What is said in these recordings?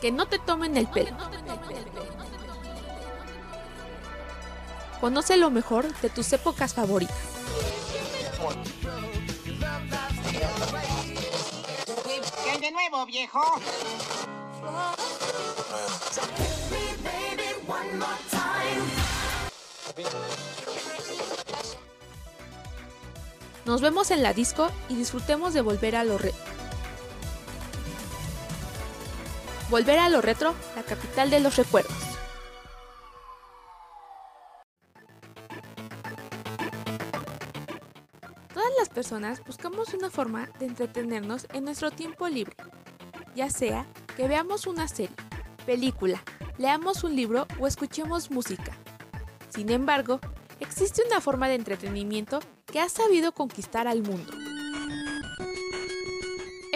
Que no te tomen el pelo. Conoce lo mejor de tus épocas favoritas. ¿Qué de nuevo, viejo? Nos vemos en la disco y disfrutemos de volver a lo retro. Volver a lo retro, la capital de los recuerdos. Todas las personas buscamos una forma de entretenernos en nuestro tiempo libre, ya sea que veamos una serie, película, leamos un libro o escuchemos música. Sin embargo, existe una forma de entretenimiento que ha sabido conquistar al mundo.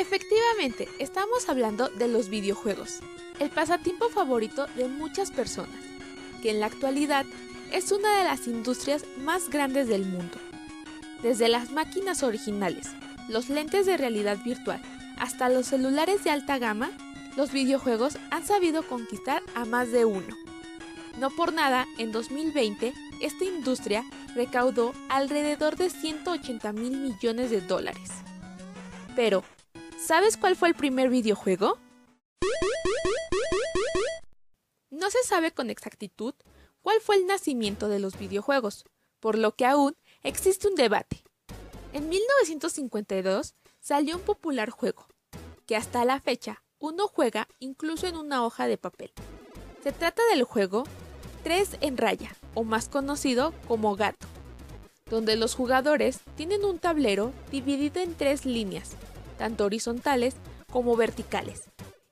Efectivamente, estamos hablando de los videojuegos, el pasatiempo favorito de muchas personas, que en la actualidad es una de las industrias más grandes del mundo. Desde las máquinas originales, los lentes de realidad virtual, hasta los celulares de alta gama, los videojuegos han sabido conquistar a más de uno. No por nada, en 2020, esta industria recaudó alrededor de 180 mil millones de dólares. Pero, ¿sabes cuál fue el primer videojuego? No se sabe con exactitud cuál fue el nacimiento de los videojuegos, por lo que aún existe un debate. En 1952 salió un popular juego, que hasta la fecha uno juega incluso en una hoja de papel. Se trata del juego 3 en raya, o más conocido como gato, donde los jugadores tienen un tablero dividido en tres líneas, tanto horizontales como verticales,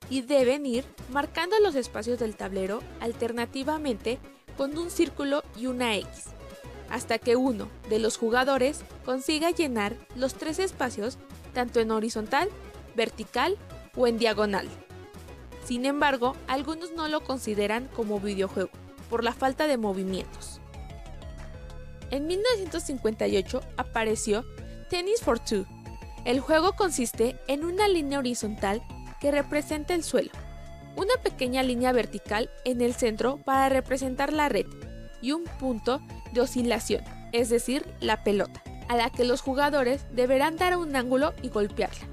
y deben ir marcando los espacios del tablero alternativamente con un círculo y una X, hasta que uno de los jugadores consiga llenar los tres espacios tanto en horizontal, vertical o en diagonal. Sin embargo, algunos no lo consideran como videojuego por la falta de movimientos. En 1958 apareció Tennis for Two. El juego consiste en una línea horizontal que representa el suelo, una pequeña línea vertical en el centro para representar la red y un punto de oscilación, es decir, la pelota, a la que los jugadores deberán dar un ángulo y golpearla.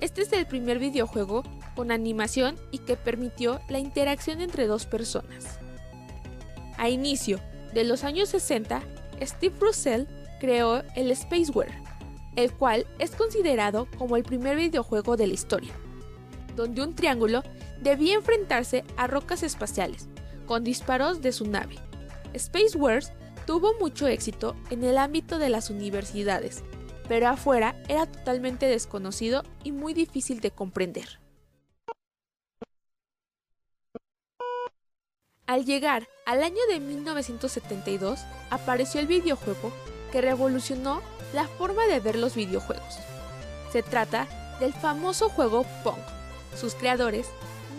Este es el primer videojuego con animación y que permitió la interacción entre dos personas. A inicio de los años 60, Steve Russell creó el Spaceware, el cual es considerado como el primer videojuego de la historia, donde un triángulo debía enfrentarse a rocas espaciales con disparos de su nave. Spaceware tuvo mucho éxito en el ámbito de las universidades, pero afuera era totalmente desconocido y muy difícil de comprender. Al llegar al año de 1972, apareció el videojuego que revolucionó la forma de ver los videojuegos. Se trata del famoso juego Pong. Sus creadores,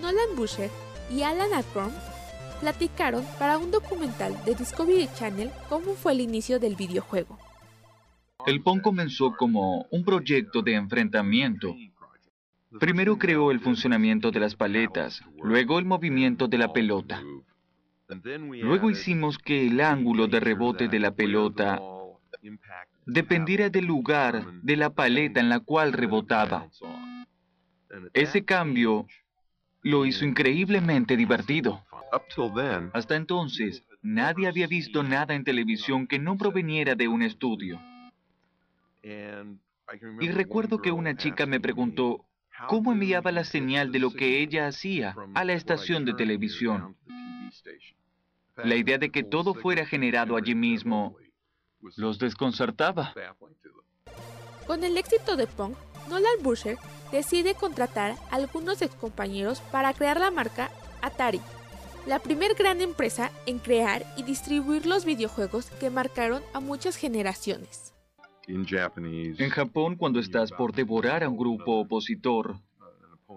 Nolan Busher y Alan Akron, platicaron para un documental de Discovery Channel cómo fue el inicio del videojuego. El Pong comenzó como un proyecto de enfrentamiento. Primero creó el funcionamiento de las paletas, luego el movimiento de la pelota. Luego hicimos que el ángulo de rebote de la pelota dependiera del lugar de la paleta en la cual rebotaba. Ese cambio lo hizo increíblemente divertido. Hasta entonces, nadie había visto nada en televisión que no proveniera de un estudio. Y recuerdo que una chica me preguntó cómo enviaba la señal de lo que ella hacía a la estación de televisión. La idea de que todo fuera generado allí mismo los desconcertaba. Con el éxito de Pong, Nolan Busher decide contratar a algunos excompañeros para crear la marca Atari, la primer gran empresa en crear y distribuir los videojuegos que marcaron a muchas generaciones. En Japón, cuando estás por devorar a un grupo opositor,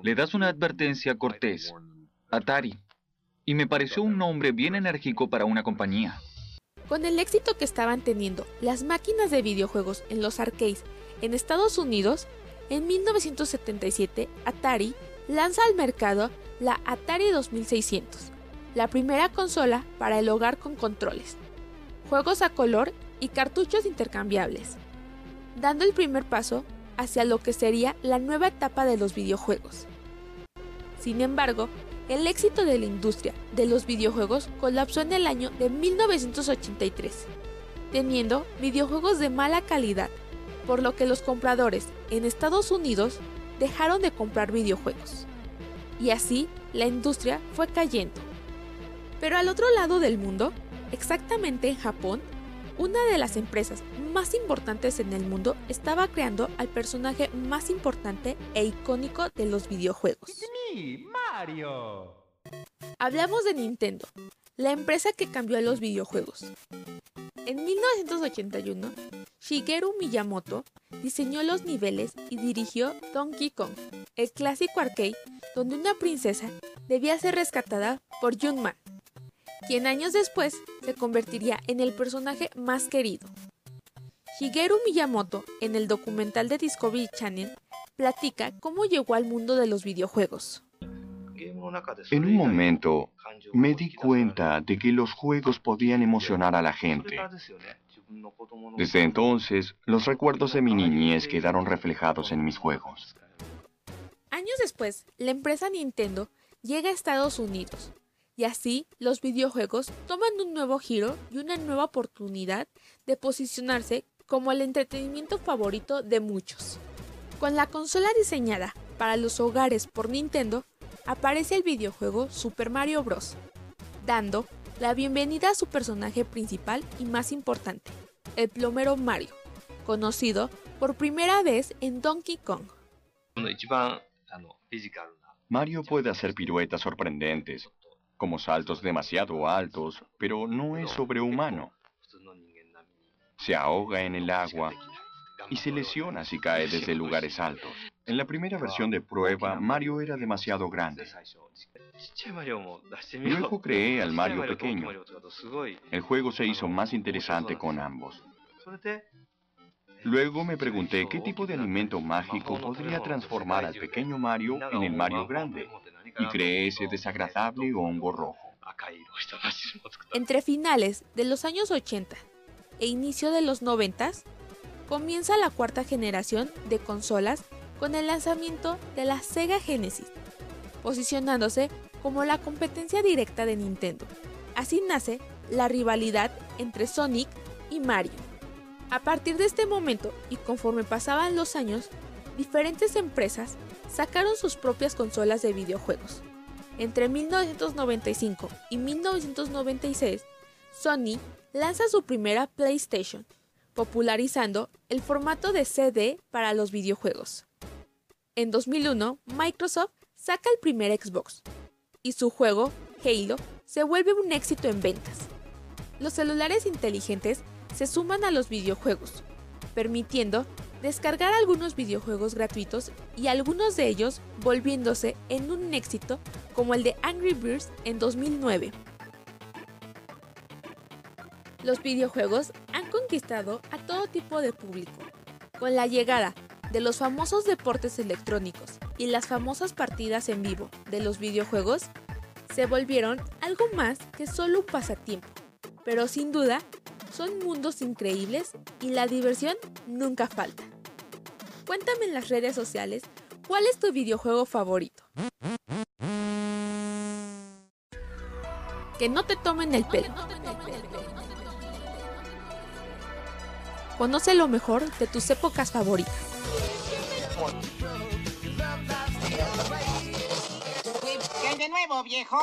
le das una advertencia cortés, Atari, y me pareció un nombre bien enérgico para una compañía. Con el éxito que estaban teniendo las máquinas de videojuegos en los arcades en Estados Unidos, en 1977 Atari lanza al mercado la Atari 2600, la primera consola para el hogar con controles, juegos a color y cartuchos intercambiables, dando el primer paso hacia lo que sería la nueva etapa de los videojuegos. Sin embargo, el éxito de la industria de los videojuegos colapsó en el año de 1983, teniendo videojuegos de mala calidad, por lo que los compradores en Estados Unidos dejaron de comprar videojuegos. Y así la industria fue cayendo. Pero al otro lado del mundo, exactamente en Japón, una de las empresas más importantes en el mundo estaba creando al personaje más importante e icónico de los videojuegos. Hablamos de Nintendo, la empresa que cambió a los videojuegos. En 1981, Shigeru Miyamoto diseñó los niveles y dirigió Donkey Kong, el clásico arcade donde una princesa debía ser rescatada por Man, quien años después se convertiría en el personaje más querido. Shigeru Miyamoto, en el documental de Discovery Channel, platica cómo llegó al mundo de los videojuegos. En un momento me di cuenta de que los juegos podían emocionar a la gente. Desde entonces, los recuerdos de mi niñez quedaron reflejados en mis juegos. Años después, la empresa Nintendo llega a Estados Unidos, y así los videojuegos toman un nuevo giro y una nueva oportunidad de posicionarse como el entretenimiento favorito de muchos. Con la consola diseñada para los hogares por Nintendo, aparece el videojuego Super Mario Bros., dando la bienvenida a su personaje principal y más importante, el plomero Mario, conocido por primera vez en Donkey Kong. Mario puede hacer piruetas sorprendentes, como saltos demasiado altos, pero no es sobrehumano. Se ahoga en el agua y se lesiona si cae desde lugares altos. En la primera versión de prueba, Mario era demasiado grande. Luego creé al Mario pequeño. El juego se hizo más interesante con ambos. Luego me pregunté qué tipo de alimento mágico podría transformar al pequeño Mario en el Mario grande, y creé ese desagradable hongo rojo. Entre finales de los años 80 e inicio de los 90, comienza la cuarta generación de consolas con el lanzamiento de la Sega Genesis, posicionándose como la competencia directa de Nintendo. Así nace la rivalidad entre Sonic y Mario. A partir de este momento y conforme pasaban los años, diferentes empresas sacaron sus propias consolas de videojuegos. Entre 1995 y 1996, Sony lanza su primera PlayStation, popularizando el formato de CD para los videojuegos. En 2001, Microsoft saca el primer Xbox y su juego, Halo, se vuelve un éxito en ventas. Los celulares inteligentes se suman a los videojuegos, permitiendo descargar algunos videojuegos gratuitos y algunos de ellos volviéndose en un éxito como el de Angry Birds en 2009. Los videojuegos han conquistado a todo tipo de público. Con la llegada de los famosos deportes electrónicos y las famosas partidas en vivo de los videojuegos, se volvieron algo más que solo un pasatiempo. Pero sin duda, son mundos increíbles y la diversión nunca falta. Cuéntame en las redes sociales cuál es tu videojuego favorito. Que no te tomen el pelo. Conoce lo mejor de tus épocas favoritas. ¿Qué de nuevo, viejo?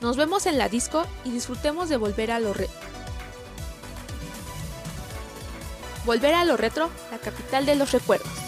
Nos vemos en la disco y disfrutemos de volver a lo retro. Volver a lo retro, la capital de los recuerdos.